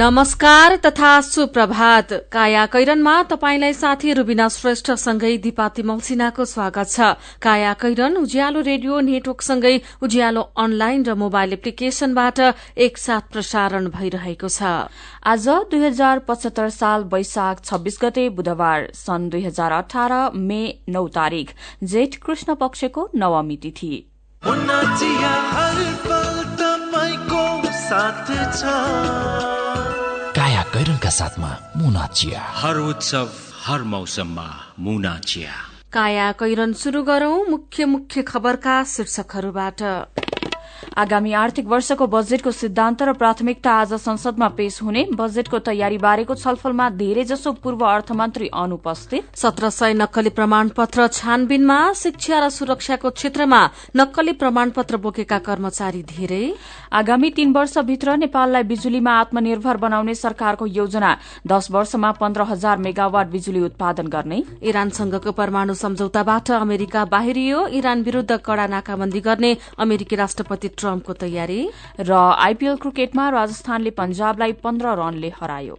नमस्कार तथा सुप्रभात। काया कैरनमा तपाईंलाई साथी रूबिना श्रेष्ठसँगै दिपाती मौसिनाको स्वागत छ। काया कैरन उज्यालो रेडियो नेटवर्कसँगै उज्यालो अनलाइन र मोबाइल एप्लिकेशनबाट एकसाथ प्रसारण भइरहेको छ। आज दुई हजार पचहत्तर साल वैशाख छब्बीस गते बुधबार सन् दुई हजार अठार मे नौ तारीक जेठ कृष्ण पक्षको नवमी तिथि। काया कैरनका साथमा मुना चिया। हर उत्सव हर मौसममा मुना चिया। काया कैरन शुरू गरौं मुख्य मुख्य खबरका शीर्षकहरूबाट। आगामी आर्थिक वर्षको बजेटको सिद्धान्त र प्राथमिकता आज संसदमा पेश हुने। बजेटको तयारी बारेको छलफलमा धेरैजसो पूर्व अर्थमन्त्री अनुपस्थित। सत्र सय नक्कली प्रमाणपत्र छानबिनमा शिक्षा र सुरक्षाको क्षेत्रमा नक्कली प्रमाणपत्र बोकेका कर्मचारी धेरै। आगामी तीन वर्षभित्र नेपाललाई बिजुलीमा आत्मनिर्भर बनाउने सरकारको योजना। दश वर्षमा पन्ध्र हजार मेगावाट बिजुली उत्पादन गर्ने। इरानसँगको परमाणु सम्झौताबाट अमेरिका बाहिरियो। इरान विरूद्ध कड़ा नाकाबन्दी गर्ने अमेरिकी राष्ट्रपति ट्रम्पको तयारी। र आइपीएल क्रिकेटमा राजस्थानले पञ्जाबलाई पन्ध्र रनले हरायो।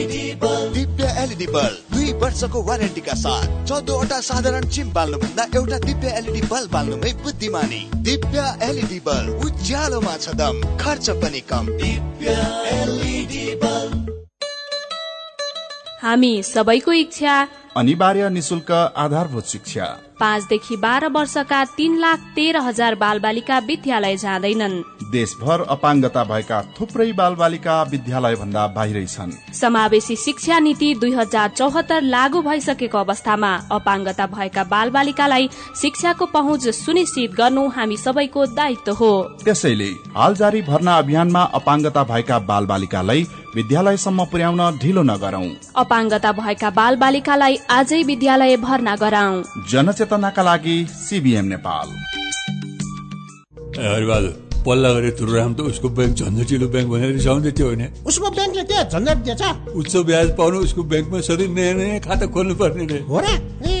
एलइडी बल्ब दुई वर्षको वारेन्टीका साथ चौधवटा साधारण चिम बाल्नुभन्दा एउटा दिव्य एलइडी बल्ब बाल्नुमै बुद्धिमानी। दिव्य एलइडी बल्ब उज्यालोमा छ दम खर्च पनि कम। दिव्य एलइडी बल्ब। हामी सबैको इच्छा अनिवार्य निशुल्क आधारभूत शिक्षा। पाँचदेखि बाह्र वर्षका तीन लाख तेह्र हजार बालबालिका विद्यालय जाँदैनन्। देशभर अपाङ्गता भएका थुप्रै बालबालिका विद्यालय भन्दा बाहिरै छन्। समावेशी शिक्षा नीति दुई हजार चौहत्तर लागू भइसकेको अवस्थामा अपाङ्गता भएका बालबालिकालाई शिक्षाको पहुँच सुनिश्चित गर्नु हामी सबैको दायित्व हो। त्यसैले हाल जारी भर्ना अभियानमा अपाङ्गता भएका बालबालिकालाई विद्यालयसम्म पुर्याउन ढिलो नगरौं। अपाङ्गता भएका बालबालिकालाई आजै विद्यालय भर्ना गराउँ। जनचेतनाका लागि सिबिएम नेपाल। पल्ला गरे तुरुराम त उसको ब्याङ्क झन्झटिलो ब्याङ्क भनेर रिसाउँदै थियो होइन? उसको ब्याङ्कले के झन्झट दिएछ। उच्च ब्याज पाउनु उसको ब्याङ्कमा सधैँ नयाँ नयाँ खाता खोल्नु पर्ने रे। हो र ए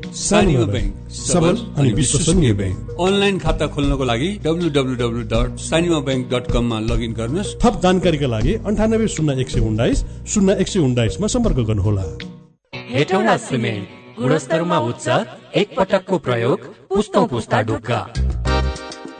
सानीमा ब्याङ्क सबल अनि विश्वसनीय ब्याङ्क अनलाइन खाता खोल्नको लागि W W W dot Sanima bank dot कममा लगइन गर्नुहोस्। थप जानकारीका लागि अन्ठानब्बे शून्य एक सय उन्नाइस शून्य एक सय उन्नाइसमा सम्पर्क गर्नुहोला। हेटौँडा सिमेन्ट गुणस्तरमा उच्च एक पटकको प्रयोग पुस्तौँ पुस्ता ढुक्का।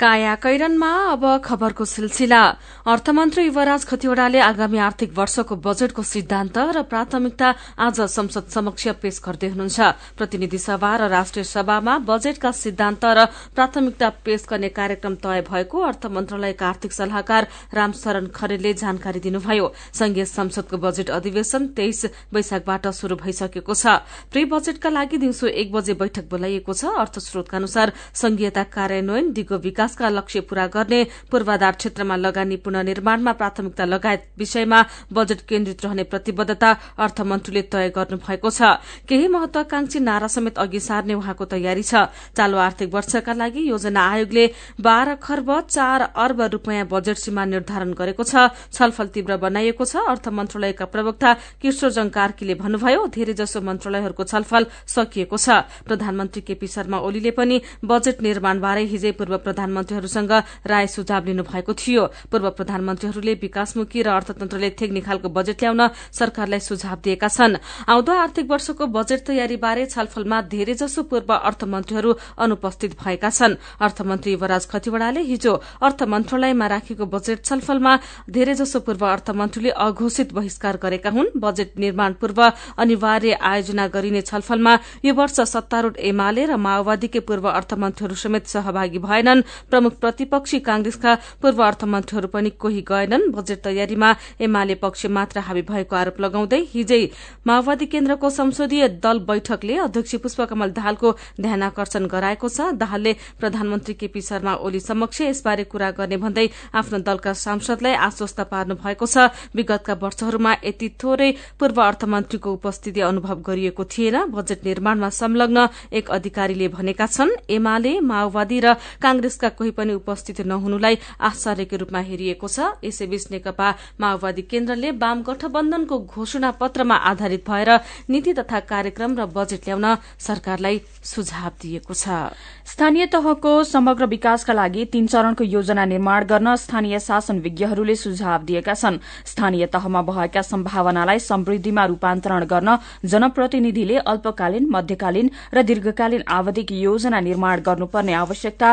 काया अब खबरको सिलसिला। अर्थमन्त्री युवराज खतिवड़ाले आगामी आर्थिक वर्षको बजेटको सिद्धान्त र प्राथमिकता आज संसद समक्ष पेश गर्दै हुनुहुन्छ। प्रतिनिधि सभा र राष्ट्रिय सभामा बजेटका सिद्धान्त र प्राथमिकता पेश गर्ने कार्यक्रम तय भएको अर्थ मन्त्रालयका आर्थिक सल्लाहकार रामशरण खरेलले जानकारी दिनुभयो। संघीय संसदको बजेट अधिवेशन तेइस वैशाखबाट शुरू भइसकेको छ। प्री बजेटका लागि दिउँसो एक बजे बैठक बोलाइएको छ। अर्थ स्रोतका अनुसार संघीयता कार्यान्वयन दिगो विकास विकासका लक्ष्य पूरा गर्ने पूर्वाधार क्षेत्रमा लगानी पुननिर्माणमा प्राथमिकता लगायत विषयमा बजेट केन्द्रित रहने प्रतिबद्धता अर्थमन्त्रीले तय गर्नु भएको छ। केही महत्वाकांक्षी नारा समेत अघि सार्ने उहाँको तयारी छ। चालू आर्थिक वर्षका लागि योजना आयोगले बाह्र खर्ब चार अर्ब रूपियाँ बजेट सीमा निर्धारण गरेको छलफल तीव्र बनाइएको छ। अर्थ मन्त्रालयका प्रवक्ता किशोरजङ कार्कीले भन्नुभयो धेरैजसो मन्त्रालयहरूको छलफल सकिएको छ। प्रधानमन्त्री केपी शर्मा ओलीले पनि बजेट निर्माणबारे हिजै पूर्व प्रधानमन्त्री प्रधानमन्त्रीहरूसँग राय सुझाव लिनु भएको थियो। पूर्व प्रधानमन्त्रीहरूले विकासमुखी र अर्थतन्त्रले थेग निखालको बजेट ल्याउन सरकारलाई सुझाव दिएका छन्। आउँदो आर्थिक वर्षको बजेट तयारीबारे छलफलमा धेरैजसो पूर्व अर्थमन्त्रीहरू अनुपस्थित भएका छन्। अर्थमन्त्री युवराज खतिवड़ाले हिजो अर्थ मन्त्रालयमा राखेको बजेट छलफलमा धेरैजसो पूर्व अर्थमन्त्रीले अघोषित बहिष्कार गरेका हुन्। बजेट निर्माण पूर्व अनिवार्य आयोजना गरिने छलफलमा यो वर्ष सत्तारूढ़ एमाले र माओवादीकै पूर्व अर्थमन्त्रीहरू समेत सहभागी भएनन्। प्रमुख प्रतिपक्षी कांग्रेसका पूर्व अर्थमन्त्रीहरू पनि कोही गएनन्। बजेट तयारीमा एमाले पक्ष मात्र हावी भएको आरोप लगाउँदै हिजै माओवादी केन्द्रको संसदीय दल बैठकले अध्यक्ष पुष्पकमल दाहालको ध्यान आकर्षण गराएको छ। दाहालले प्रधानमन्त्री केपी शर्मा ओली समक्ष यसबारे कुरा गर्ने भन्दै आफ्नो दलका सांसदलाई आश्वस्त पार्नु भएको छ। विगतका वर्षहरूमा यति थोरै पूर्व अर्थमन्त्रीको उपस्थिति अनुभव गरिएको थिएन। बजेट निर्माणमा संलग्न एक अधिकारीले भनेका छन् एमाले माओवादी र कांग्रेसका कोही पनि उपस्थित नहुनुलाई आश्चर्यको रूपमा हेरिएको छ। यसैबीच नेकपा माओवादी केन्द्रले वाम गठबन्धनको घोषणा पत्रमा आधारित भएर नीति तथा कार्यक्रम र बजेट ल्याउन सरकारलाई सुझाव दिएको छ। स्थानीय तहको समग्र विकासका लागि तीन चरणको योजना निर्माण गर्न स्थानीय शासन विज्ञहरूले सुझाव दिएका छन्। स्थानीय तहमा भएका सम्भावनालाई समृद्धिमा रूपान्तरण गर्न जनप्रतिनिधिले अल्पकालीन मध्यकालीन र दीर्घकालीन आवधिक योजना निर्माण गर्नुपर्ने आवश्यकता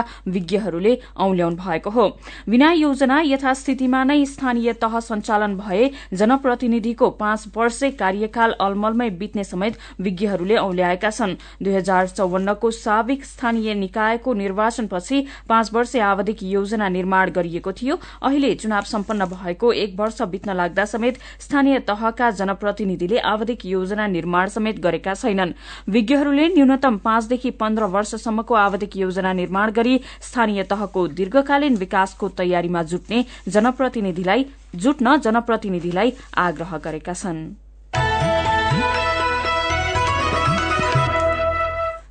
विज्ञहरूले औल्याउनु भएको हो। बिना योजना यथास्थितिमा नै स्थानीय तह सञ्चालन भए जनप्रतिनिधिको पाँच वर्षे कार्यकाल अलमलमै बित्ने समेत विज्ञहरूले औल्याएका छन्। दुई हजार चौवन्नको साविक स्थानीय निकायको निर्वाचनपछि पाँच वर्ष आवधिक योजना निर्माण गरिएको थियो। अहिले चुनाव सम्पन्न भएको एक वर्ष बित्न लाग्दा समेत स्थानीय तहका जनप्रतिनिधिले आवधिक योजना निर्माण समेत गरेका छैनन्। विज्ञहरूले न्यूनतम पाँचदेखि पन्ध्र वर्षसम्मको आवधिक योजना निर्माण गरी स्थानीय तहको दीर्घकालीन विकासको तयारीमा जुट्ने जनप्रतिनिधिलाई जुट्न जनप्रतिनिधिलाई आग्रह गरेका छन्।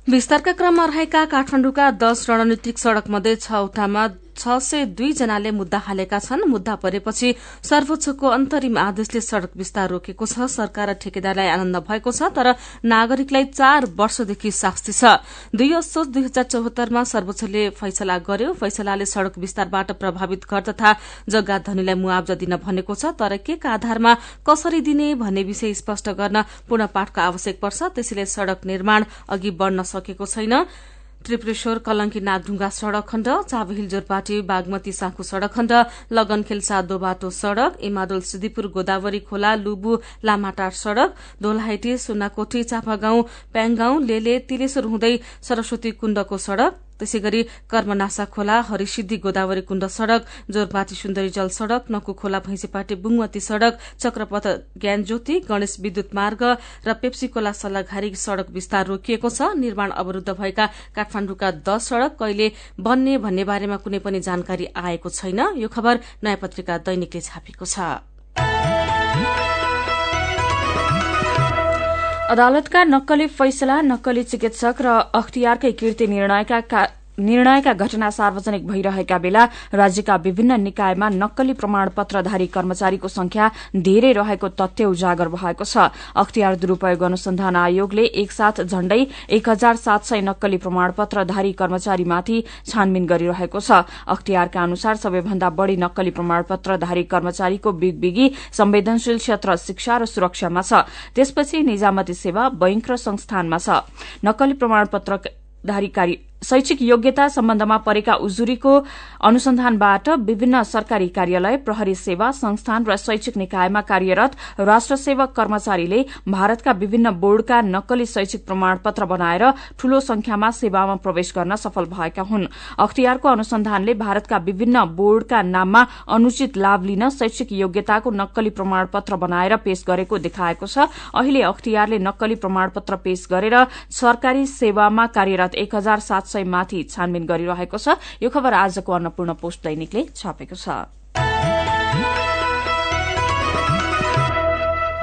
विस्तारका क्रममा रहेका काठमाण्डुका दश रणनीतिक सड़क मध्ये छवटामा छ सय दुई जनाले मुद्दा हालेका छन्। मुद्दा परेपछि सर्वोच्चको अन्तरिम आदेशले सड़क विस्तार रोकेको छ। सरकार र ठेकेदारलाई आनन्द भएको छ तर नागरिकलाई चार वर्षदेखि शास्ति छ। दुई असोज दुई हजार चौहत्तरमा सर्वोच्चले फैसला गर्यो। फैसलाले सड़क विस्तारबाट प्रभावित घर तथा जग्गा धनीलाई मुआवजा दिन भनेको छ। तर के आधारमा कसरी दिने भन्ने विषय स्पष्ट गर्न पूर्ण पाठको आवश्यक पर्छ। त्यसैले सड़क निर्माण अघि बढ़न सकेको छैन। त्रिपुरेश्वर कलंकी नागढुङ्गा सड़क खण्ड चाबहिल जोरपाटी बागमती साँखु सड़क खण्ड लगन खेल्सा दोबाटो सड़क इमाडोल सिद्धिपुर गोदावरी खोला लुबु लामाटार सड़क दोलहाइटी सुनाकोठी चापागाउँ प्याङगाउँ लेले तिलेश्वर हुँदै सरस्वती कुण्डको सड़क त्यसै गरी कर्मनासा खोला हरिसिद्धि गोदावरी कुण्ड सड़क जोरपाटी सुन्दरी जल सड़क नकु खोला भैंसीपाटी बुङवती सड़क चक्रपथ ज्ञान ज्योति गणेश विद्युत मार्ग र पेप्सी खोला सल्लाघारी सड़क विस्तार रोकिएको छ। निर्माण अवरूद्ध भएका काठमाण्डुका दश सड़क कहिले बन्ने भन्ने बारेमा कुनै पनि जानकारी आएको छैन। यो खबर नयाँ पत्रिका दैनिकले छापेको छ। अदालतका नक्कली फैसला नक्कली चिकित्सक र अख्तियारकै कीर्ति निर्णयका निर्णयका घटना सार्वजनिक भइरहेका बेला राज्यका विभिन्न निकायमा नक्कली प्रमाणपत्रधारी कर्मचारीको संख्या धेरै रहेको तथ्य उजागर भएको छ। अख्तियार दुरूपयोग अनुसन्धान आयोगले एकसाथ झण्डै एक हजार सात सय नक्कली प्रमाणपत्रधारी कर्मचारीमाथि छानबिन गरिरहेको छ। अख्तियारका अनुसार सबैभन्दा बढ़ी नक्कली प्रमाणपत्रधारी कर्मचारीको बिगबिगी संवेदनशील क्षेत्र शिक्षा र सुरक्षामा छ। त्यसपछि निजामती सेवा बैंक र संस्थानमा छ। नक्कली प्रमाणपत्रधारी शैक्षिक योग्यता सम्बन्धमा परेका उजुरीको अनुसन्धानबाट विभिन्न सरकारी कार्यालय प्रहरी सेवा संस्थान र शैक्षिक निकायमा कार्यरत राष्ट्र सेवक कर्मचारीले भारतका विभिन्न बोर्डका नक्कली शैक्षिक प्रमाणपत्र बनाएर ठूलो संख्यामा सेवामा प्रवेश गर्न सफल भएका हुन्। अख्तियारको अनुसन्धानले भारतका विभिन्न बोर्डका नाममा अनुचित लाभ लिन शैक्षिक योग्यताको नक्कली प्रमाणपत्र बनाएर पेश गरेको देखाएको छ। अहिले अख्तियारले नक्कली प्रमाणपत्र पेश गरेर सरकारी सेवामा कार्यरत एक हजार सात सय माथि छानबिन गरिरहेको छ। यो खबर आजको अन्नपूर्ण पोस्ट दैनिकले छापेको छ।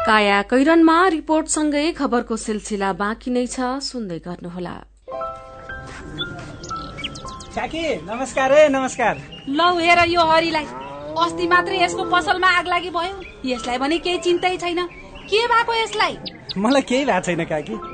काया कैरनमा रिपोर्टसँगै खबरको सिलसिला बाँकी नै छ। सुन्दै गर्नुहोला। नमस्कार है नमस्कार। लौ हेर यो हरिलाई। अस्ति मात्रै यसको पसलमा आग लागि भयो। यसलाई भने केही चिन्तै छैन। के भएको यसलाई? मलाई केही भएको छैन काकी।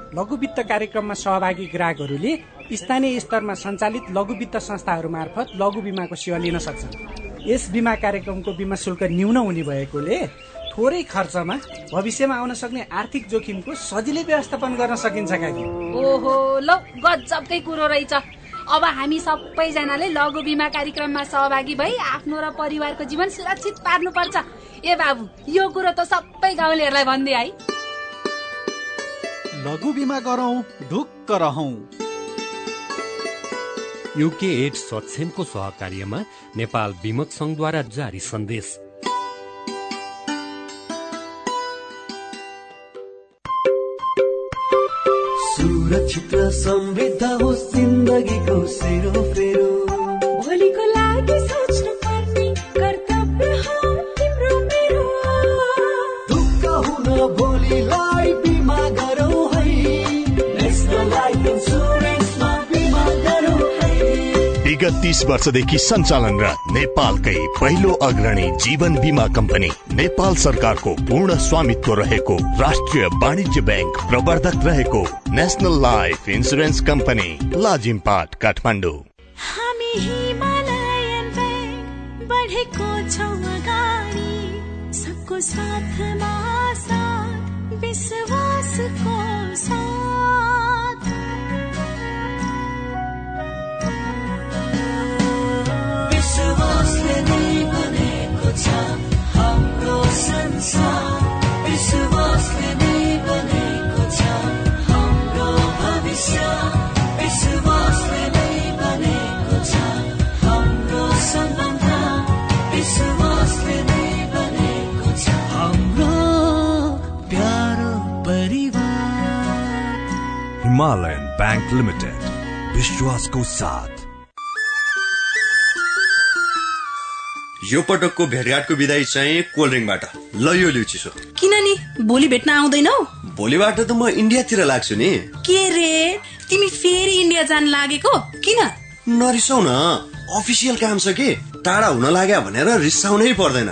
लघु वित्त कार्यक्रममा सहभागी ग्राहकहरूले स्थानीय स्तरमा सञ्चालित लघु वित्त संस्थाहरू मार्फत लघु बिमाको सेवा लिन सक्छन्। यस बिमा कार्यक्रमको बिमा शुल्क न्यून हुने भएकोले थोरै खर्चमा भविष्यमा आउन सक्ने आर्थिक जोखिमको सजिलै व्यवस्थापन गर्न सकिन्छ ओहो ल गजबकै कुरो रहेछ। अब हामी सबैजनाले लघु बिमा कार्यक्रममा सहभागी भई आफ्नो र परिवारको जीवन सुरक्षित पार्नुपर्छ। ए बाबु यो कुरो त सबै गाउँलेहरूलाई भनिदिए है। लघु बिमा गरौँ ढुक्क रहौँ। युके एड सक्षमको सहकार्यमा नेपाल विमक संघद्वारा जारी सन्देश। सुरक्षित र समृद्ध होस् जिन्दगीको सेरोफेरो। भोलिको तीस वर्षदेखि सञ्चालनरत नेपालकै पहिलो अग्रणी जीवन बिमा कम्पनी नेपाल सरकारको पूर्ण स्वामित्व रहेको राष्ट्रिय वाणिज्य ब्याङ्क प्रवर्धक रहेको national life insurance company Lazimpat Kathmandu. हामी हिमालयन सबको साथमा हिमालयन ब्याङ्क लिमिटेड विश्वासको साथ यो पटकको भेटघाटको विदाई चाहिँ कोल्ड ड्रिङ्कबाट। ल यो लिउ चिसो किन नि भोलि भेट्न आउँदैनौ? भोलिबाट त म इन्डियातिर लाग्छु नि। के रे? तिमी फेरि इन्डिया जान लागेको? किन? नरिसाउ न अफिसियल काम छ कि? टाढा हुन लाग्यो भनेर रिसाउनै पर्दैन।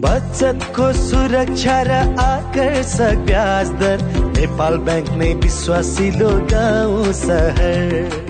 बचतको सुरक्षा र आकर्षक ब्याज दर। नेपाल बैंक नै विश्वासिलो गाउँ सहर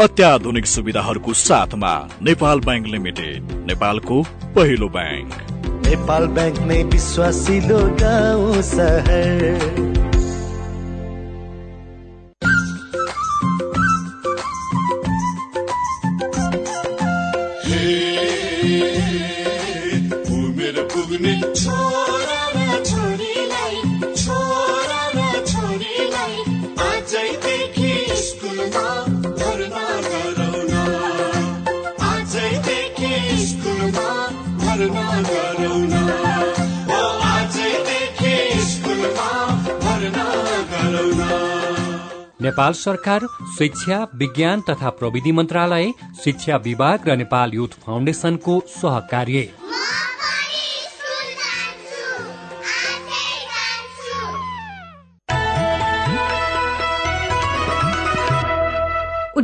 अत्याधुनिक सुविधाहरूको साथमा नेपाल ब्याङ्क लिमिटेड नेपालको पहिलो ब्याङ्क। नेपाल ब्याङ्क नै विश्वासिलो गाउँ सहर। नेपाल सरकार शिक्षा विज्ञान तथा प्रविधि मन्त्रालय शिक्षा विभाग र नेपाल युथ फाउन्डेसनको सहकार्य।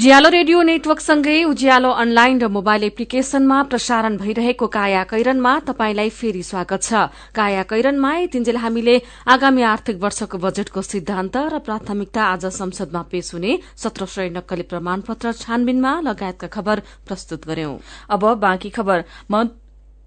उज्यालो रेडियो नेटवर्कसँगै उज्यालो अनलाइन र मोबाइल एप्लिकेशनमा प्रसारण भइरहेको काया कैरनमा तपाईंलाई फेरि स्वागत छ। काया कैरनमा तिन्जेल हामीले आगामी आर्थिक वर्षको बजेटको सिद्धान्त र प्राथमिकता आज संसदमा पेश हुने सत्र सय नक्कली प्रमाणपत्र छानबिनमा लगायतका खबर प्रस्तुत गर्यौं।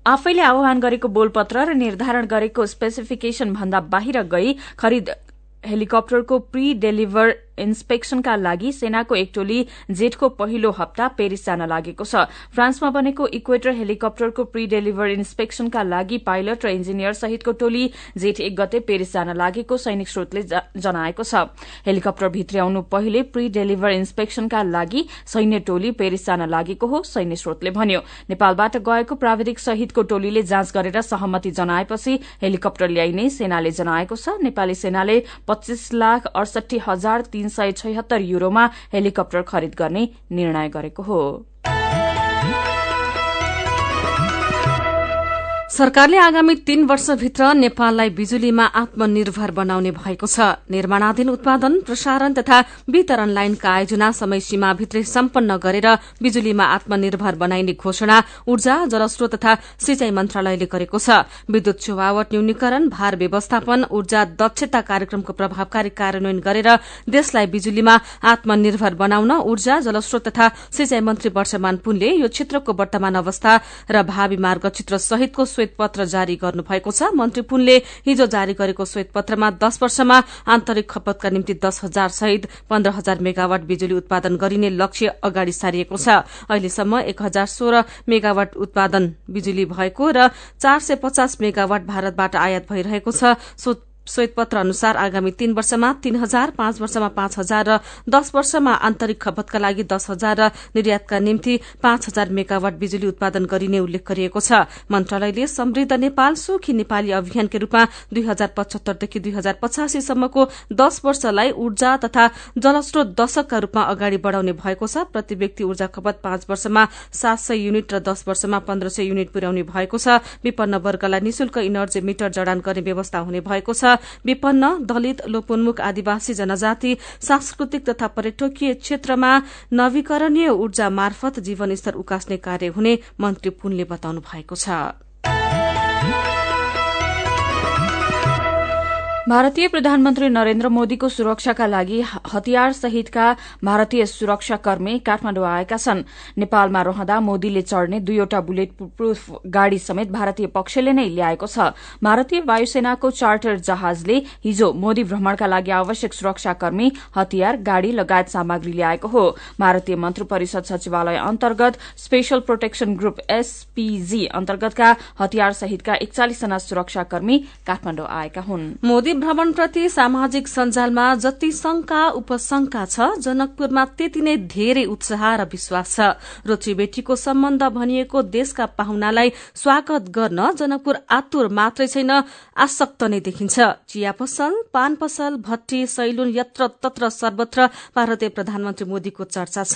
आफैले आह्वान गरेको बोलपत्र र निर्धारण गरेको स्पेसिफिकेशन भन्दा बाहिर गई खरिद हेलिकप्टरको प्री डेलिभर इन्सपेक्सनका लागि सेनाको एक टोली जेठको पहिलो हप्ता पेरिस जान लागेको छ। फ्रान्समा बनेको इक्वेटर हेलिकप्टरको प्री डेलिभर इन्सपेक्सनका लागि पाइलट र इन्जिनियर सहितको टोली जेठ एक गते पेरिस जान लागेको सैनिक स्रोतले जनाएको छ। हेलिकप्टर भित्र्याउनु पहिले प्री डेलिभर इन्सपेक्सनका लागि सैन्य टोली पेरिस जान लागेको हो सैन्य स्रोतले भन्यो। नेपालबाट गएको प्राविधिक सहितको टोलीले जाँच गरेर सहमति जनाएपछि हेलिकप्टर ल्याइने सेनाले जनाएको छ। नेपाली सेनाले पच्चीस लाख अडसठी हजार सय छयत्तर युरोमा हेलिकप्टर खरिद गर्ने निर्णय गरेको हो। सरकारले आगामी तीन वर्षभित्र नेपाललाई बिजुलीमा आत्मनिर्भर बनाउने भएको छ। निर्माणाधीन उत्पादन प्रसारण तथा वितरण लाइनका आयोजना समय सीमाभित्रै सम्पन्न गरेर बिजुलीमा आत्मनिर्भर बनाइने घोषणा ऊर्जा जलस्रोत तथा सिंचाई मन्त्रालयले गरेको छ। विद्युत चुहावट न्यूनीकरण भार व्यवस्थापन ऊर्जा दक्षता कार्यक्रमको प्रभावकारी कार्यान्वयन गरेर देशलाई बिजुलीमा आत्मनिर्भर बनाउन ऊर्जा जलस्रोत तथा सिंचाई मन्त्री वर्षमान पुनले यो क्षेत्रको वर्तमान अवस्था र भावी मार्गचित्र सहितको श्वेतपत्र जारी गर्नुभएको छ। मन्त्री पुनले हिजो जारी गरेको श्वेतपत्रमा दश वर्षमा आन्तरिक खपतका निम्ति दश हजार सहित पन्ध्र हजार मेगावाट बिजुली उत्पादन गरिने लक्ष्य अगाडि सारिएको छ। अहिलेसम्म एक हजार सोह्र मेगावाट उत्पादन बिजुली भएको र चार सय पचास मेगावाट भारतबाट आयात भइरहेको छ। श्वेतपत्र अनुसार आगामी तीन वर्षमा तीन हजार पाँच वर्षमा पाँच हजार र दश वर्षमा आन्तरिक खपतका लागि दश हजार र निर्यातका निम्ति पाँच हजार मेगावाट बिजुली उत्पादन गरिने उल्लेख गरिएको छ। मन्त्रालयले समृद्ध नेपाल सुखी नेपाली अभियानकै रूपमा दुई हजार पचहत्तरदेखि दुई हजार पचासीसम्मको दश वर्षलाई ऊर्जा तथा जलस्रोत दशकका रूपमा अगाडि बढ़ाउने भएको छ। प्रति व्यक्ति ऊर्जा खपत पाँच वर्षमा सात सय युनिट र दश वर्षमा पन्ध्र सय युनिट पुर्याउने भएको छ। विपन्न वर्गलाई निशुल्क इनर्जी मिटर जडान गर्ने व्यवस्था हुने भएको छ। विपन्न दलित लोपोन्मुख आदिवासी जनजाति सांस्कृतिक तथा पर्यटकीय क्षेत्रमा नवीकरणीय ऊर्जा मार्फत जीवनस्तर उकास्ने कार्य हुने मन्त्री पुनले बताउनु भएको छ। भारतीय प्रधानमन्त्री नरेन्द्र मोदीको सुरक्षाका लागि हतियार सहितका भारतीय सुरक्षाकर्मी काठमाडौँ आएका छन्। नेपालमा रहँदा मोदीले चढ़ने दुईवटा बुलेट प्रूफ गाड़ी समेत भारतीय पक्षले नै ल्याएको छ। भारतीय वायुसेनाको चार्टर जहाजले हिजो मोदी भ्रमणका लागि आवश्यक सुरक्षाकर्मी हतियार गाड़ी लगायत सामग्री ल्याएको हो। भारतीय मन्त्री परिषद सचिवालय अन्तर्गत स्पेशल प्रोटेक्शन ग्रुप एसपीजी अन्तर्गतका हतियार सहितका एकचालिसजना सुरक्षाकर्मी काठमाडौँ आएका हुन्। भ्रमणप्रति सामाजिक सञ्जालमा जति शंका उपशंका छ जनकपुरमा त्यति नै धेरै उत्साह र विश्वास छ। रोची बेटीको सम्बन्ध भनिएको देशका पाहुनालाई स्वागत गर्न जनकपुर आतुर मात्रै छैन आसक्त नै देखिन्छ। चिया पसल पान पसल भट्टी सैलुन यत्र तत्र सर्वत्र भारतीय प्रधानमन्त्री मोदीको चर्चा छ।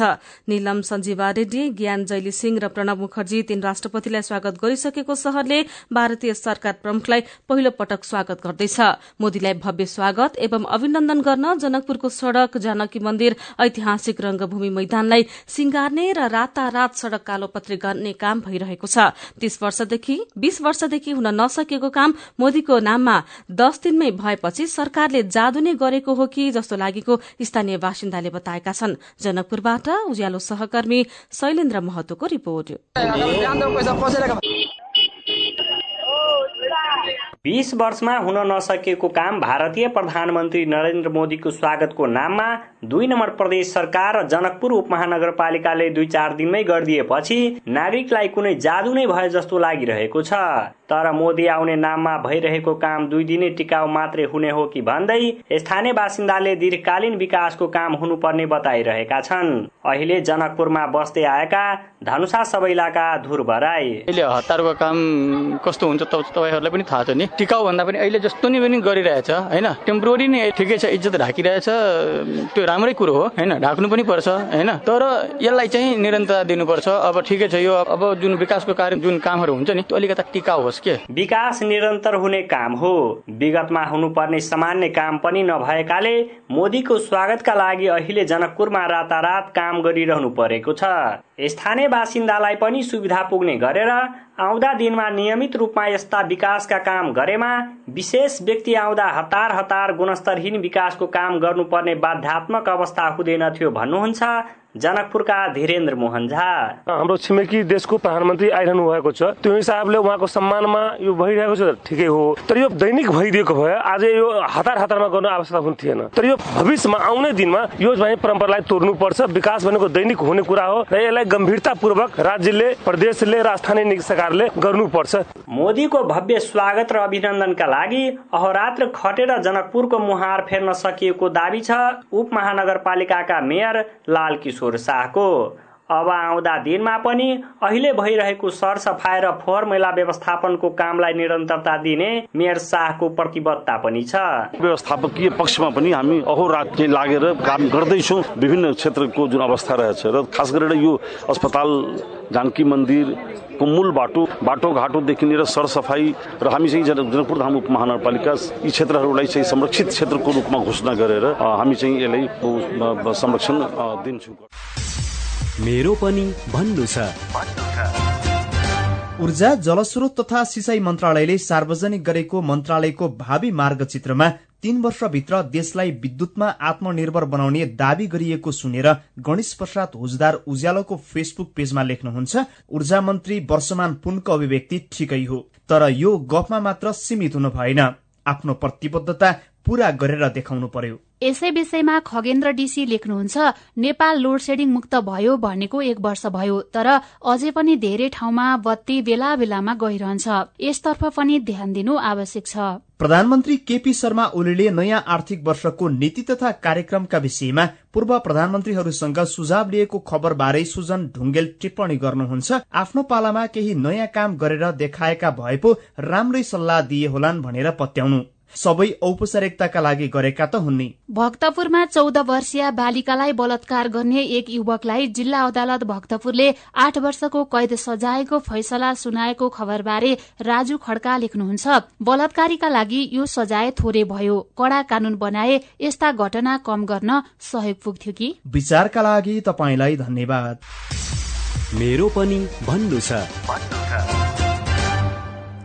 निलम सञ्जीवा रेड्डी ज्ञान जैली सिंह र प्रणव मुखर्जी तीन राष्ट्रपतिलाई स्वागत गरिसकेको शहरले भारतीय सरकार प्रमुखलाई पहिलो पटक स्वागत गर्दैछ। मोदीलाई भव्य स्वागत एवं अभिनन्दन गर्न जनकपुरको सड़क जानकी मन्दिर ऐतिहासिक रंगभूमि मैदानलाई सिंगार्ने र रातारात सड़क कालोपत्री गर्ने काम भइरहेको छ। तीस वर्षदेखि बीस वर्षदेखि हुन नसकेको काम मोदीको नाममा दस दिनमै भएपछि सरकारले जादु नै गरेको हो कि जस्तो लागेको स्थानीय बासिन्दाले बताएका छन्। जनकपुरबाट उज्यालो सहकर्मी शैलेन्द्र महतोको रिपोर्ट। बीस वर्षमा हुन नसकेको काम भारतीय प्रधानमन्त्री नरेन्द्र मोदीको स्वागतको नाममा दुई नम्बर प्रदेश सरकार र जनकपुर उपमहानगरपालिकाले दुई चार दिनमै गरिदिएपछि नागरिकलाई कुनै जादु नै भए जस्तो लागिरहेको छ। तर मोदी आउने नाममा भइरहेको काम दुई दिने टिकाउ मात्रै हुने हो कि भन्दै स्थानीय बासिन्दाले दीर्घकालीन विकासको काम हुनुपर्ने बताइरहेका छन्। अहिले जनकपुरमा बस्दै आएका धनुषा सबैलाका धुर बराई अहिले हतारको काम कस्तो हुन्छ तपाईँहरूलाई पनि थाहा छ नि। टिकाउ भन्दा पनि अहिले जस्तो नि पनि गरिरहेछ होइन? टेम्पोररी नै ठिकै छ इज्जत ढाकिरहेछ त्यो राम्रै कुरो हो होइन? ढाक्नु पनि पर्छ होइन? तर यसलाई चाहिँ निरन्तरता दिनुपर्छ। अब ठिकै छ यो अब जुन विकासको कार्य जुन कामहरू हुन्छ नि त्यो अलिकता टिकाउ होस्। के विकास निरन्तर हुने काम हो। विगतमा हुनुपर्ने सामान्य काम पनि नभएकाले मोदीको स्वागतका लागि अहिले जनकपुरमा रातारात काम गरिरहनु परेको छ। स्थानीय बासिन्दालाई पनि सुविधा पुग्ने गरेर आउँदा दिनमा नियमित रूपमा यस्ता विकासका काम गरेमा विशेष व्यक्ति आउँदा हतार हतार गुणस्तरहीन विकासको काम गर्नुपर्ने बाध्यात्मक अवस्था हुँदैन थियो भन्नुहुन्छ जनकपुरका धीरेन्द्र मोहन झा। हाम्रो छिमेकी देशको प्रधानमन्त्री आइरहनु भएको छ। त्यो हिसाबले उहाँको सम्मानमा यो भइरहेको छ ठिकै हो। तर यो दैनिक भइदिएको भए आज यो हतार हतारमा गर्नु आवश्यकता हुने थिएन। तर यो भविष्यमा आउने दिनमा यो चाहिँ परम्परालाई तोड्नुपर्छ। विकास भनेको दैनिक हुने कुरा हो र यसलाई गम्भीरतापूर्वक राज्यले प्रदेशले र स्थानीय सरकारले गर्नुपर्छ। मोदीको भव्य स्वागत र अभिनन्दनका लागि अहोरात्र खटेर जनकपुरको मुहार फेर्न सकिएको दावी छ उपमहानगरपालिकाका मेयर लाल किशोर शाहको। अब आउँदा दिनमा पनि अहिले भइरहेको सरसफाइ र फोहोर मैला व्यवस्थापनको कामलाई निरन्तरता दिने मेयर शाहको प्रतिबद्धता पनि छ। व्यवस्थापकीय पक्षमा पनि हामी अहोरात चाहिँ लागेर काम गर्दैछौँ। विभिन्न क्षेत्रको जुन अवस्था रहेछ र खास गरेर यो अस्पताल जानकी मन्दिरको मूल बाटो बाटोघाटोदेखि लिएर सरसफाइ र हामी चाहिँ जन जनकपुर धाम उपमहानगरपालिका यी क्षेत्रहरूलाई चाहिँ संरक्षित क्षेत्रको रूपमा घोषणा गरेर हामी चाहिँ यसलाई संरक्षण दिन्छौँ। मेरो पनि भन्नु छ। ऊर्जा जलस्रोत तथा सिंचाई मन्त्रालयले सार्वजनिक गरेको मन्त्रालयको भावी मार्गचित्रमा तीन वर्षभित्र देशलाई विद्युतमा आत्मनिर्भर बनाउने दावी गरिएको सुनेर गणेश प्रसाद हुजदार उज्यालोको फेसबुक पेजमा लेख्नुहुन्छ ऊर्जा मन्त्री वर्षमान पुनको अभिव्यक्ति ठिकै हो तर यो गफमा मात्र सीमित हुनु भएन। आफ्नो प्रतिबद्धता पूरा गरेर देखाउनु पर्यो। यसै विषयमा खगेन्द्र डीसी लेख्नुहुन्छ नेपाल लोड सेडिङ मुक्त भयो भनेको एक वर्ष भयो तर अझै पनि धेरै ठाउँमा बत्ती बेला बेलामा गइरहन्छ। यसतर्फ पनि ध्यान दिनु आवश्यक छ। प्रधानमन्त्री केपी शर्मा ओलीले नयाँ आर्थिक वर्षको नीति तथा कार्यक्रमका विषयमा पूर्व प्रधानमन्त्रीहरूसँग सुझाव लिएको खबरबारे सुजन ढुङ्गेल टिप्पणी गर्नुहुन्छ। आफ्नो पालामा केही नयाँ काम गरेर देखाएका भए पो राम्रै सल्लाह दिए होलान् भनेर पत्याउनु। सबै औपचारिकताका लागि गरेका त हुन् नि। भक्तपुरमा चौध वर्षीय बालिकालाई बलात्कार गर्ने एक युवकलाई जिल्ला अदालत भक्तपुरले आठ वर्षको कैद सजायको फैसला सुनाएको खबरबारे राजु खड्का लेख्नुहुन्छ। बलात्कारीका लागि यो सजाय थोरै भयो। कड़ा कानून बनाए यस्ता घटना कम गर्न सहयोग पुग्थ्यो कि? विचारका लागि तपाईँलाई धन्यवाद। मेरो पनि भन्नु छ।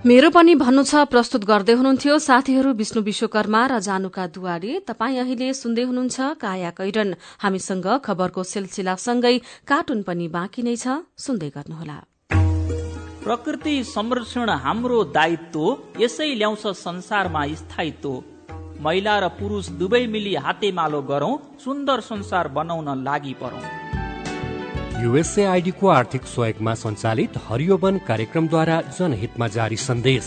मेरो पनि भन्नु छ प्रस्तुत गर्दै हुनुहुन्थ्यो साथीहरू विष्णु विश्वकर्मा र जानुका दुवारी तपाईँ अहिले सुन्दै हुनुहुन्छ काया कैरन। हामीसँग खबरको सिलसिलासँगै कार्टुन पनि बाँकी नै छ सुन्दै गर्नुहोला। प्रकृति संरक्षण हाम्रो दायित्व यसै ल्याउँछ संसारमा स्थायित्व। महिला र पुरुष दुवै मिली हातेमालो गरौं सुन्दर संसार बनाउन लागि परौं। युएसएआईडीको आर्थिक सहयोगमा सञ्चालित हरियो वन कार्यक्रमद्वारा जनहितमा जारी सन्देश।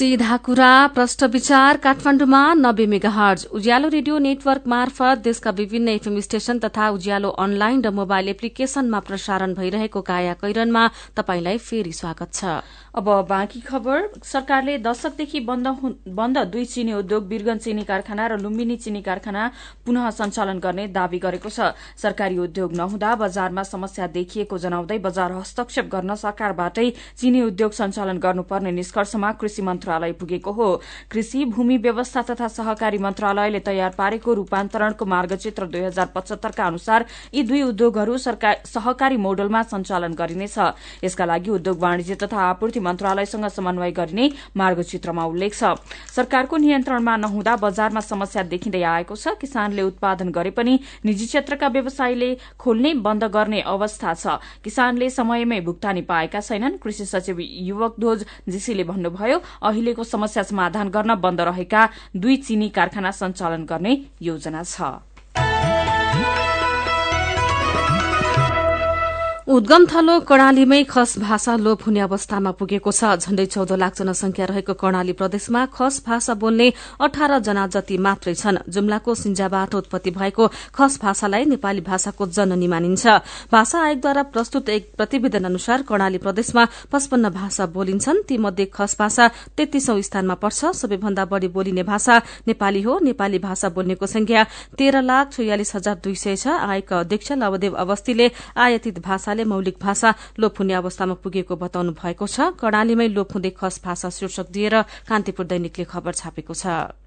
सीधा कुरा प्रष्ट विचार काठमाडौँमा नब्बे मेगाहर्ज। उज्यालो रेडियो नेटवर्क मार्फत देशका विभिन्न एफएम स्टेशन तथा उज्यालो अनलाइन र मोबाइल एप्लिकेशनमा प्रसारण भइरहेको काया कैरनमा तपाईंलाई फेरि स्वागत छ। अब बाँकी खबर सरकारले दशकदेखि बन्द दुई चिनी उद्योग वीरगंज चिनी कारखाना र लुम्बिनी चिनी कारखाना पुनः सञ्चालन गर्ने दावी गरेको छ। सरकारी उद्योग नहुँदा बजारमा समस्या देखिएको जनाउँदै बजार हस्तक्षेप गर्न सरकारबाटै चिनी उद्योग सञ्चालन गर्नुपर्ने निष्कर्षमा कृषि मन्त्रालय पुगेको हो। कृषि भूमि व्यवस्था तथा सहकारी मन्त्रालयले तयार पारेको रूपान्तरणको मार्गचित्र दुई हजार पचहत्तरका अनुसार यी दुई उद्योगहरू सहकारी मोडलमा सञ्चालन गरिनेछ। यसका लागि उद्योग वाणिज्य तथा आपूर्ति मन्त्रालयसँग समन्वय गरिने मार्गचित्रमा उल्लेख छ। सरकारको नियन्त्रणमा नहुँदा बजारमा समस्या देखिँदै आएको छ। किसानले उत्पादन गरे पनि निजी क्षेत्रका व्यवसायीले खोल्ने बन्द गर्ने अवस्था छ। किसानले समयमै भुक्तानी पाएका छैनन्। कृषि सचिव युवक ध्वज जीसीले भन्नुभयो अहिलेको समस्या समाधान गर्न बन्द रहेका दुई चिनी कारखाना सञ्चालन गर्ने योजना छ। उद्गम थलो कर्णालीमै खस भाषा लोप हुने अवस्थामा पुगेको छ। झण्डै चौध लाख जनसंख्या रहेको कर्णाली प्रदेशमा खस भाषा बोल्ने अठार जना जति मात्रै छन्। जुम्लाको सिंजाबाट उत्पत्ति भएको खस भाषालाई नेपाली भाषाको जननी मानिन्छ। भाषा आयोगद्वारा प्रस्तुत एक प्रतिवेदन अनुसार कर्णाली प्रदेशमा पचपन्न भाषा बोलिन्छन्। तीमध्ये खस भाषा तेत्तीसौं स्थानमा पर्छ। सबैभन्दा बढ़ी बोलिने भाषा नेपाली हो। नेपाली भाषा बोल्नेको संख्या तेह्र लाख छयालिस हजार दुई सय छ। आयोगका अध्यक्ष लवदेव अवस्थीले आयातित भाषाले मौलिक भाषा लोप हुने अवस्थामा पुगेको बताउनु भएको छ। कर्णालीमै लोप हुँदै खस भाषा शीर्षक दिएर कान्तिपुर दैनिकले खबर छापेको छ।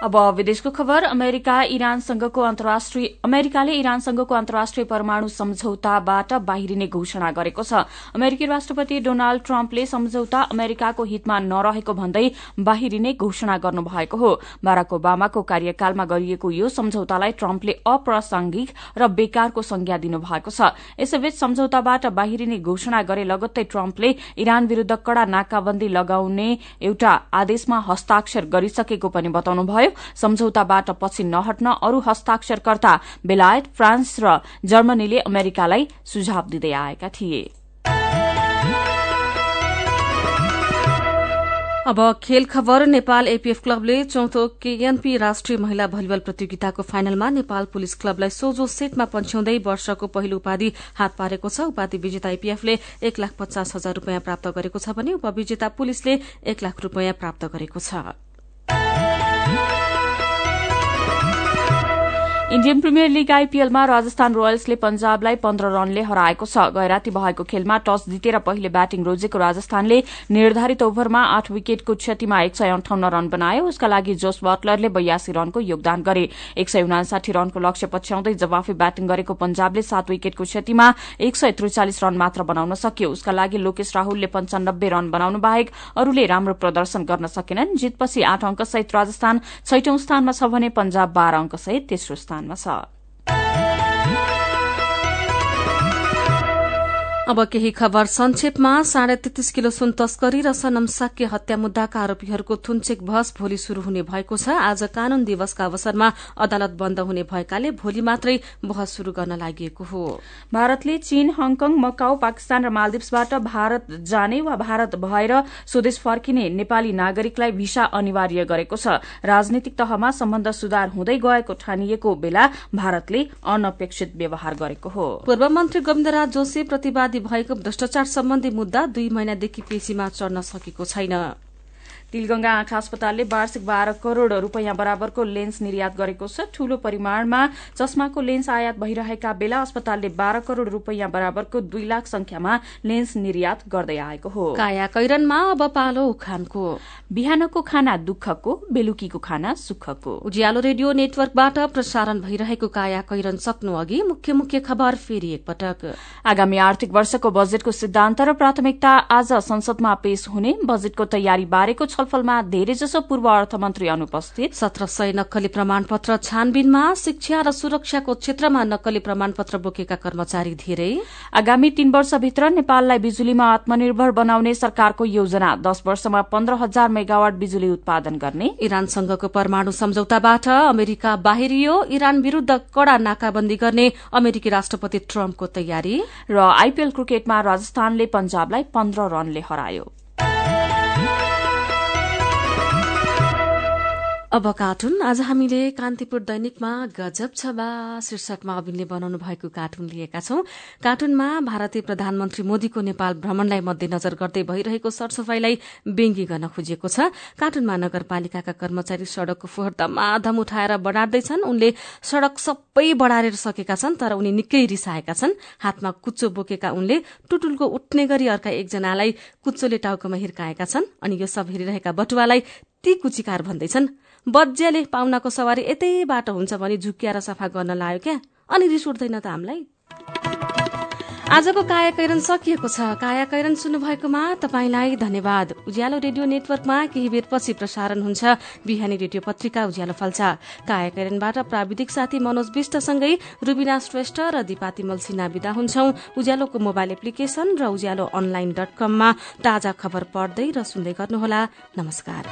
अब विदेशको खबर अमेरिका इरानसँगको अन्तर्राष्ट्रिय अमेरिकाले इरानसँगको अन्तर्राष्ट्रिय परमाणु सम्झौताबाट बाहिरिने घोषणा गरेको छ। अमेरिकी राष्ट्रपति डोनाल्ड ट्रम्पले सम्झौता अमेरिकाको हितमा नरहेको भन्दै बाहिरिने घोषणा गर्नुभएको हो। बाराक ओबामाको कार्यकालमा गरिएको यो सम्झौतालाई ट्रम्पले अप्रासंगिक र बेकारको संज्ञा दिनुभएको छ। यसैबीच सम्झौताबाट बाहिरिने घोषणा गरे लगत्तै ट्रम्पले इरान विरूद्ध कड़ा नाकाबन्दी लगाउने एउटा आदेशमा हस्ताक्षर गरिसकेको पनि बताउनुभयो। सम्झौताबाट पछि नहट्न अरू हस्ताक्षरकर्ता बेलायत फ्रान्स र जर्मनीले अमेरिकालाई सुझाव दिँदै आएका थिए। अब खेल खबर नेपाल एपीएफ क्लबले चौथो केएनपी राष्ट्रिय महिला भलिबल प्रतियोगिताको फाइनलमा नेपाल पुलिस क्लबलाई सोझो सेटमा पन्छ्याउँदै वर्षको पहिलो उपाधि हात पारेको छ। उपाधि विजेता एपीएफले एक लाख पचास हजार रूपियाँ प्राप्त गरेको छ भने उपविजेता पुलिसले एक लाख रूपियाँ प्राप्त गरेको छ। Mm-hmm. इण्डियन प्रिमियर लीग आईपीएलमा राजस्थान रोयल्सले पंजाबलाई पन्ध्र रनले हराएको छ। गैराती भएको खेलमा टस जितेर पहिले ब्याटिङ रोजेको राजस्थानले निर्धारित ओभरमा आठ विकेटको क्षतिमा एक सय अन्ठाउन्न रन बनायो। उसका लागि जोस बटलरले बयासी रनको योगदान गरे। एक सय उनासाठी रनको लक्ष्य पछ्याउँदै जवाफी ब्याटिङ गरेको पंजाबले सात विकेटको क्षतिमा एक सय त्रिचालिस रन मात्र बनाउन सक्यो। उसका लागि लोकेश राहुलले पञ्चानब्बे रन बनाउनु बाहेक अरूले राम्रो प्रदर्शन गर्न सकेनन्। जितपछि आठ अंकसहित राजस्थान छैटौं स्थानमा छ भने पंजाब बाह्र अंकसहित तेस्रो स्थानमा छ अब केही खबर संक्षेपमा साढे तेत्तीस किलो सुन तस्करी र सनम साक्य हत्या मुद्दाका आरोपीहरूको थुन्चेक बहस भोलि शुरू हुने भएको छ। आज कानून दिवसका अवसरमा अदालत बन्द हुने भएकाले भोलि मात्रै बहस शुरू गर्न लागि हो। भारतले चीन हङकङ मकाउ पाकिस्तान र मालदिप्सबाट भारत जाने वा भारत भएर स्वदेश फर्किने नेपाली नागरिकलाई भिसा अनिवार्य गरेको छ। राजनीतिक तहमा सम्बन्ध सुधार हुँदै गएको ठानिएको बेला भारतले अनपेक्षित व्यवहार गरेको हो। पूर्व मन्त्री गोविन्दराज जोशी प्रतिवादी भएको भ्रष्टाचार सम्बन्धी मुद्दा दुई महिनादेखि पेशीमा चढ्न सकेको छैन। तिलगंगा आँखा अस्पतालले वार्षिक बाह्र करोड़ रूपियाँ बराबरको लेन्स निर्यात गरेको छ। ठूलो परिमाणमा चस्माको लेन्स आयात भइरहेका बेला अस्पतालले बाह्र करोड़ रूपियाँ बराबरको दुई लाख संख्यामा लेन्स निर्यात गर्दै आएको हो। काया कैरनमा अब पालो उखानको। बिहानको खाना दुःखको बेलुकीको खाना सुखको। उज्यालो रेडियो नेटवर्कबाट प्रसारण भइरहेको काया कैरन सक्नु अघि मुख्य मुख्य खबर फेरि एकपटक। आगामी आर्थिक वर्षको बजेटको सिद्धान्त र प्राथमिकता आज संसदमा पेश हुने। बजेटको तयारी बारेको छलफलमा धेरैजसो पूर्व अर्थमन्त्री अनुपस्थित। सत्र सय नक्कली प्रमाणपत्र छानबिनमा शिक्षा र सुरक्षाको क्षेत्रमा नक्कली प्रमाणपत्र बोकेका कर्मचारी धेरै। आगामी तीन वर्षभित्र नेपाललाई बिजुलीमा आत्मनिर्भर बनाउने सरकारको योजना दश वर्षमा पन्ध्र हजार मेगावाट बिजुली उत्पादन गर्ने। इरानसँगको परमाणु सम्झौताबाट अमेरिका बाहिरियो इरान विरूद्ध कड़ा नाकाबन्दी गर्ने अमेरिकी राष्ट्रपति ट्रम्पको तयारी। र आइपीएल क्रिकेटमा राजस्थानले पञ्जाबलाई पन्ध्र रनले हरायो। अब कार्टुन। आज हामीले कान्तिपुर दैनिकमा गजब छ बा। शीर्षकमा अविनले बनाउनु भएको कार्टुन लिएका छौं। कार्टुनमा भारतीय प्रधानमन्त्री मोदीको नेपाल भ्रमणलाई मध्यनजर गर्दै भइरहेको सरसफाईलाई व्यङ्गी गर्न खोजिएको छ। कार्टुनमा नगरपालिकाका कर्मचारी सड़कको फोहोर धमाधम उठाएर बढ़ार्दैछन्। उनले सड़क सबै बढ़ारेर सकेका छन् तर उनी निकै रिसाएका छन्। हातमा कुच्चो बोकेका उनले टुटुलको उठ्ने गरी अर्का एकजनालाई कुच्चोले टाउकोमा हिर्काएका छन्। अनि यो सब हेरिरहेका बटुवालाई ती कुचिकार भन्दैछन्। बज्याले पाहुनाको सवारी यतै बाटो हुन्छ भने झुकिएर सफा गर्न लायो क्या? अनि रिस उठ्दैन त हामीलाई? आजको काया कैरन सकिएको छ। काया कैरन सुन्नुभएकोमा तपाईँलाई धन्यवाद। उज्यालो रेडियो नेटवर्कमा केही बेरपछि प्रसारण हुन्छ। बिहानी रेडियो पत्रिका उज्यालो फल्छ। काया कैरनबाट प्राविधिक साथी मनोज विष्टसँगै रुबिना श्रेष्ठ र दिपाती मल्सिना विदा हुन्छौ। उज्यालोको मोबाइल एप्लिकेशन र उज्यालो अनलाइन डट कममा ताजा खबर पढ्दै र सुन्दै गर्नुहोला। नमस्कार।